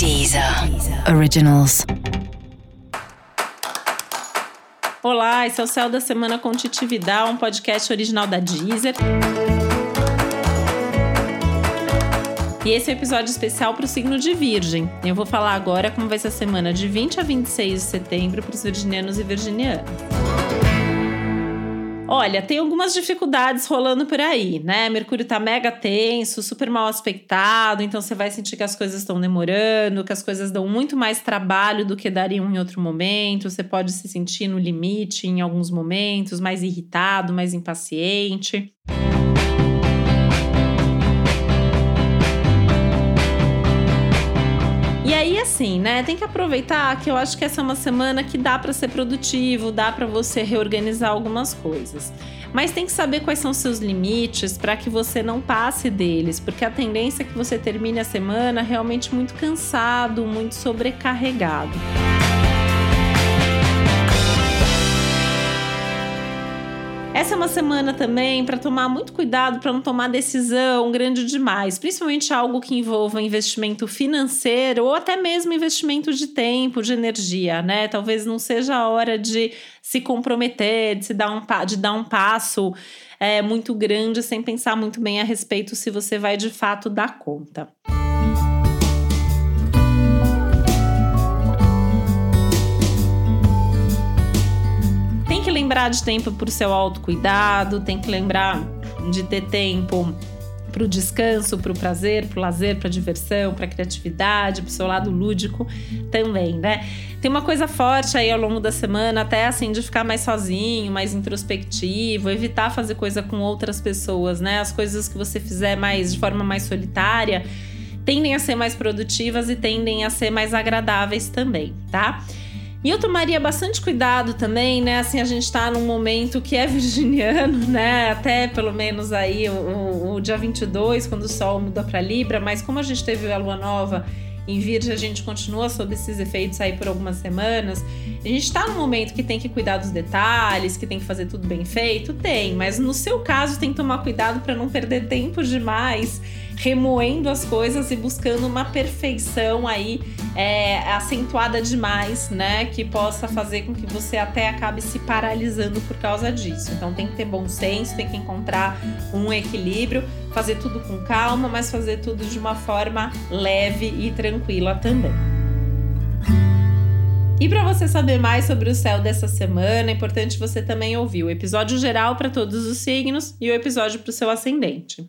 Deezer Originals. Olá, esse é o Céu da Semana com Titi Vidal, um podcast original da Deezer. E esse é um episódio especial para o signo de Virgem. Eu vou falar agora como vai ser a semana de 20 a 26 de setembro para os virginianos e virginianas. Olha, tem algumas dificuldades rolando por aí, né? Mercúrio tá mega tenso, super mal aspectado, então você vai sentir que as coisas estão demorando, que as coisas dão muito mais trabalho do que dariam em outro momento. Você pode se sentir no limite em alguns momentos, mais irritado, mais impaciente. Assim, né? Tem que aproveitar que eu acho que essa é uma semana que dá para ser produtivo, dá para você reorganizar algumas coisas. Mas tem que saber quais são seus limites para que você não passe deles, porque a tendência é que você termine a semana realmente muito cansado, muito sobrecarregado. Essa é uma semana também para tomar muito cuidado para não tomar decisão grande demais, principalmente algo que envolva investimento financeiro ou até mesmo investimento de tempo, de energia, né? Talvez não seja a hora de se comprometer, de se dar um, de dar um passo é, muito grande sem pensar muito bem a respeito se você vai de fato dar conta. Lembrar de tempo para o seu autocuidado, tem que lembrar de ter tempo para o descanso, para o prazer, para o lazer, para a diversão, para a criatividade, para o seu lado lúdico também, né? Tem uma coisa forte aí ao longo da semana, até assim, de ficar mais sozinho, mais introspectivo, evitar fazer coisa com outras pessoas, né? As coisas que você fizer mais de forma mais solitária tendem a ser mais produtivas e tendem a ser mais agradáveis também, tá? E eu tomaria bastante cuidado também, né? Assim, a gente tá num momento que é virginiano, né? Até pelo menos aí o, o, dia 22, quando o Sol muda para Libra, mas como a gente teve a lua nova em Virgem, a gente continua sob esses efeitos aí por algumas semanas. A gente está num momento que tem que cuidar dos detalhes, que tem que fazer tudo bem feito? Tem, mas no seu caso tem que tomar cuidado para não perder tempo demais remoendo as coisas e buscando uma perfeição aí é, acentuada demais, né? Que possa fazer com que você até acabe se paralisando por causa disso. Então tem que ter bom senso, tem que encontrar um equilíbrio, fazer tudo com calma, mas fazer tudo de uma forma leve e tranquila também. E para você saber mais sobre o céu dessa semana, é importante você também ouvir o episódio geral para todos os signos e o episódio para o seu ascendente.